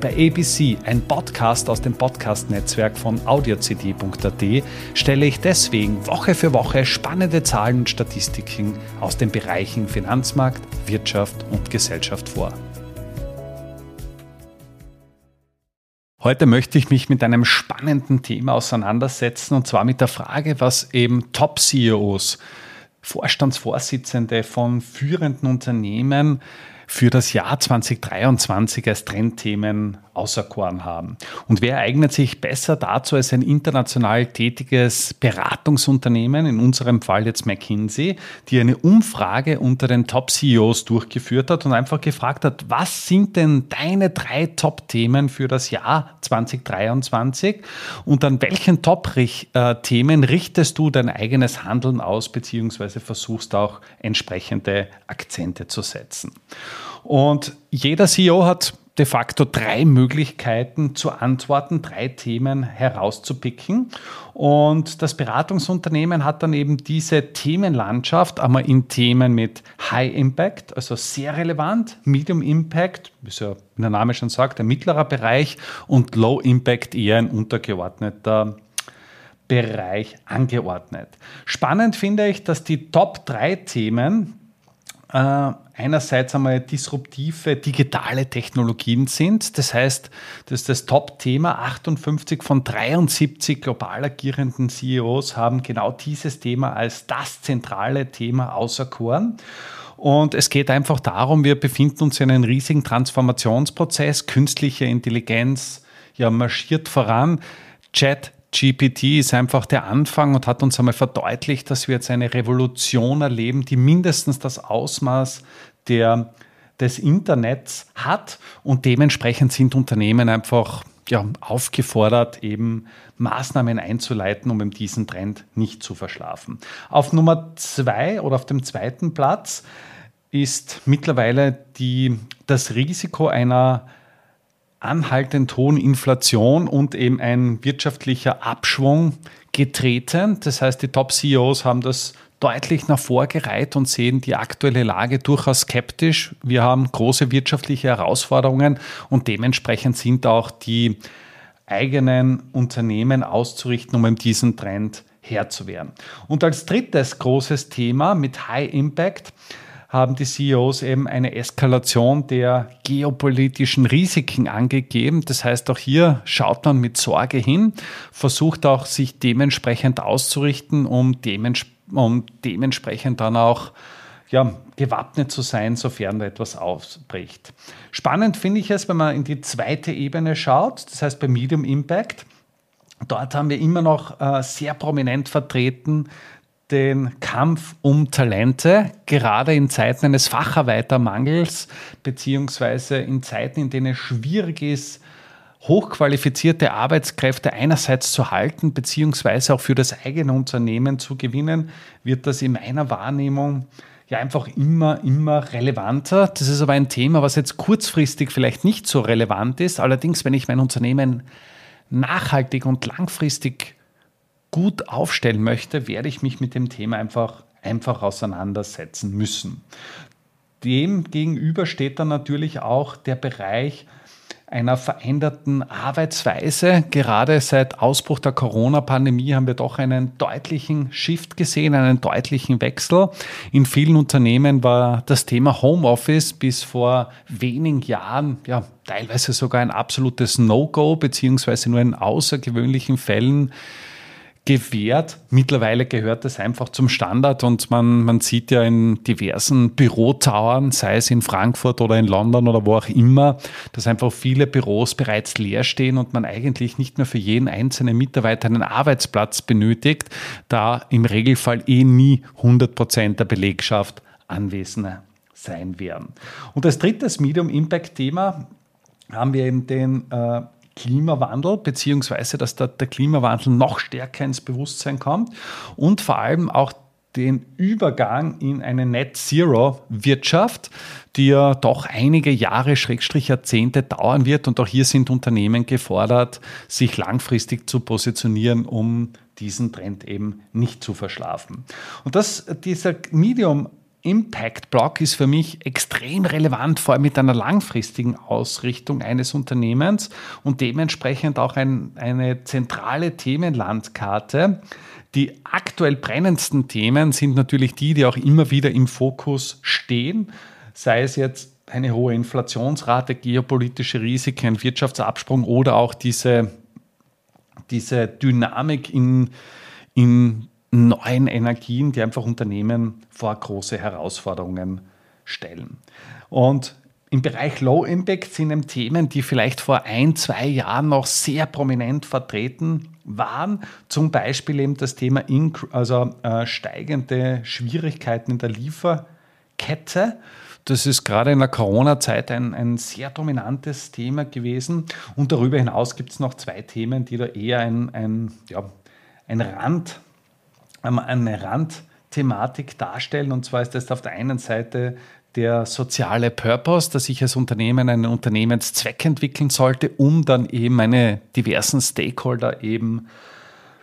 Bei ABC, ein Podcast aus dem Podcast-Netzwerk von audiocd.at, stelle ich deswegen Woche für Woche spannende Zahlen und Statistiken aus den Bereichen Finanzmarkt, Wirtschaft und Gesellschaft vor. Heute möchte ich mich mit einem spannenden Thema auseinandersetzen und zwar mit der Frage, was eben Top-CEOs, Vorstandsvorsitzende von führenden Unternehmen für das Jahr 2023 als Trendthemen auserkoren haben. Und wer eignet sich besser dazu als ein international tätiges Beratungsunternehmen, in unserem Fall jetzt McKinsey, die eine Umfrage unter den Top-CEOs durchgeführt hat und einfach gefragt hat, was sind denn deine drei Top-Themen für das Jahr 2023 und an welchen Top-Themen richtest du dein eigenes Handeln aus, beziehungsweise versuchst auch entsprechende Akzente zu setzen. Und jeder CEO hat de facto drei Möglichkeiten zu antworten, drei Themen herauszupicken. Und das Beratungsunternehmen hat dann eben diese Themenlandschaft einmal in Themen mit High Impact, also sehr relevant, Medium Impact, wie es ja der Name schon sagt, ein mittlerer Bereich und Low Impact eher ein untergeordneter Bereich angeordnet. Spannend finde ich, dass die Top drei Themen äh, einerseits einmal disruptive digitale Technologien sind. Das heißt, das ist das Top-Thema. 58 von 73 global agierenden CEOs haben genau dieses Thema als das zentrale Thema auserkoren. Und es geht einfach darum, wir befinden uns in einem riesigen Transformationsprozess. Künstliche Intelligenz ja, marschiert voran. Chat GPT ist einfach der Anfang und hat uns einmal verdeutlicht, dass wir jetzt eine Revolution erleben, die mindestens das Ausmaß der, des Internets hat und dementsprechend sind Unternehmen einfach ja, aufgefordert, eben Maßnahmen einzuleiten, um diesen Trend nicht zu verschlafen. Auf Nummer zwei oder auf dem zweiten Platz ist mittlerweile die, das Risiko einer anhaltend hohen Inflation und eben ein wirtschaftlicher Abschwung getreten. Das heißt, die Top-CEOs haben das deutlich nach vorgereiht und sehen die aktuelle Lage durchaus skeptisch. Wir haben große wirtschaftliche Herausforderungen und dementsprechend sind auch die eigenen Unternehmen auszurichten, um diesen Trend Herr zu werden. Und als drittes großes Thema mit High Impact haben die CEOs eben eine Eskalation der geopolitischen Risiken angegeben. Das heißt, auch hier schaut man mit Sorge hin, versucht auch sich dementsprechend auszurichten, um, dements um dementsprechend dann auch ja, gewappnet zu sein, sofern da etwas ausbricht. Spannend finde ich es, wenn man in die zweite Ebene schaut, das heißt bei Medium Impact. Dort haben wir immer noch äh, sehr prominent vertreten den Kampf um Talente, gerade in Zeiten eines Facharbeitermangels, beziehungsweise in Zeiten, in denen es schwierig ist, hochqualifizierte Arbeitskräfte einerseits zu halten, beziehungsweise auch für das eigene Unternehmen zu gewinnen, wird das in meiner Wahrnehmung ja einfach immer, immer relevanter. Das ist aber ein Thema, was jetzt kurzfristig vielleicht nicht so relevant ist. Allerdings, wenn ich mein Unternehmen nachhaltig und langfristig gut aufstellen möchte, werde ich mich mit dem Thema einfach, einfach auseinandersetzen müssen. Dem gegenüber steht dann natürlich auch der Bereich einer veränderten Arbeitsweise. Gerade seit Ausbruch der Corona-Pandemie haben wir doch einen deutlichen Shift gesehen, einen deutlichen Wechsel. In vielen Unternehmen war das Thema Homeoffice bis vor wenigen Jahren ja teilweise sogar ein absolutes No-Go, beziehungsweise nur in außergewöhnlichen Fällen gewährt. Mittlerweile gehört das einfach zum Standard und man, man sieht ja in diversen Bürotauern, sei es in Frankfurt oder in London oder wo auch immer, dass einfach viele Büros bereits leer stehen und man eigentlich nicht mehr für jeden einzelnen Mitarbeiter einen Arbeitsplatz benötigt, da im Regelfall eh nie 100 Prozent der Belegschaft anwesend sein werden. Und als drittes Medium-Impact-Thema haben wir eben den äh, Klimawandel, beziehungsweise dass der, der Klimawandel noch stärker ins Bewusstsein kommt und vor allem auch den Übergang in eine Net Zero Wirtschaft, die ja doch einige Jahre, Schrägstrich Jahrzehnte dauern wird. Und auch hier sind Unternehmen gefordert, sich langfristig zu positionieren, um diesen Trend eben nicht zu verschlafen. Und das, dieser Medium Impact Block ist für mich extrem relevant, vor allem mit einer langfristigen Ausrichtung eines Unternehmens und dementsprechend auch ein, eine zentrale Themenlandkarte. Die aktuell brennendsten Themen sind natürlich die, die auch immer wieder im Fokus stehen, sei es jetzt eine hohe Inflationsrate, geopolitische Risiken, Wirtschaftsabsprung oder auch diese, diese Dynamik in, in neuen Energien, die einfach Unternehmen vor große Herausforderungen stellen. Und im Bereich Low Impact sind eben Themen, die vielleicht vor ein, zwei Jahren noch sehr prominent vertreten waren. Zum Beispiel eben das Thema also, äh, steigende Schwierigkeiten in der Lieferkette. Das ist gerade in der Corona-Zeit ein, ein sehr dominantes Thema gewesen. Und darüber hinaus gibt es noch zwei Themen, die da eher ein, ein, ja, ein Rand eine Randthematik darstellen. Und zwar ist das auf der einen Seite der soziale Purpose, dass ich als Unternehmen einen Unternehmenszweck entwickeln sollte, um dann eben meine diversen Stakeholder eben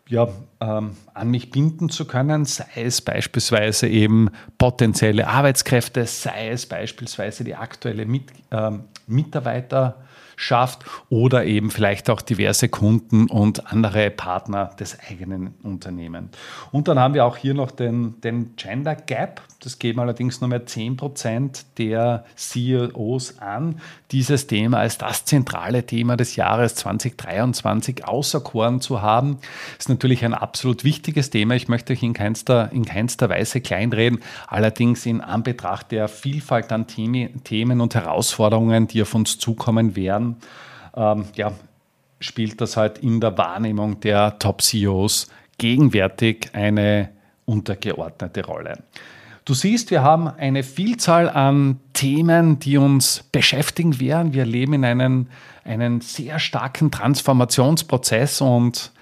ja, ähm, an mich binden zu können, sei es beispielsweise eben potenzielle Arbeitskräfte, sei es beispielsweise die aktuelle Mit, ähm, Mitarbeiter schafft oder eben vielleicht auch diverse Kunden und andere Partner des eigenen Unternehmens. Und dann haben wir auch hier noch den, den Gender Gap. Das geben allerdings nur mehr 10 Prozent der CEOs an, dieses Thema als das zentrale Thema des Jahres 2023 auserkoren zu haben. Ist natürlich ein absolut wichtiges Thema. Ich möchte euch in keinster, in keinster Weise kleinreden. Allerdings in Anbetracht der Vielfalt an Themen und Herausforderungen, die auf uns zukommen werden, ähm, ja, spielt das halt in der Wahrnehmung der Top-CEOs gegenwärtig eine untergeordnete Rolle. Du siehst, wir haben eine Vielzahl an Themen, die uns beschäftigen werden. Wir leben in einem, einen sehr starken Transformationsprozess und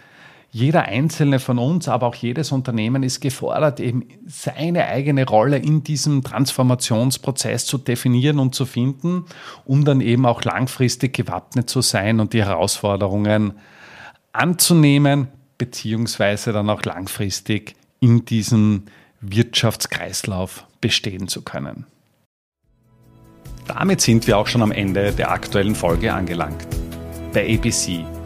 jeder einzelne von uns, aber auch jedes Unternehmen ist gefordert, eben seine eigene Rolle in diesem Transformationsprozess zu definieren und zu finden, um dann eben auch langfristig gewappnet zu sein und die Herausforderungen anzunehmen, beziehungsweise dann auch langfristig in diesem Wirtschaftskreislauf bestehen zu können. Damit sind wir auch schon am Ende der aktuellen Folge angelangt. Bei ABC,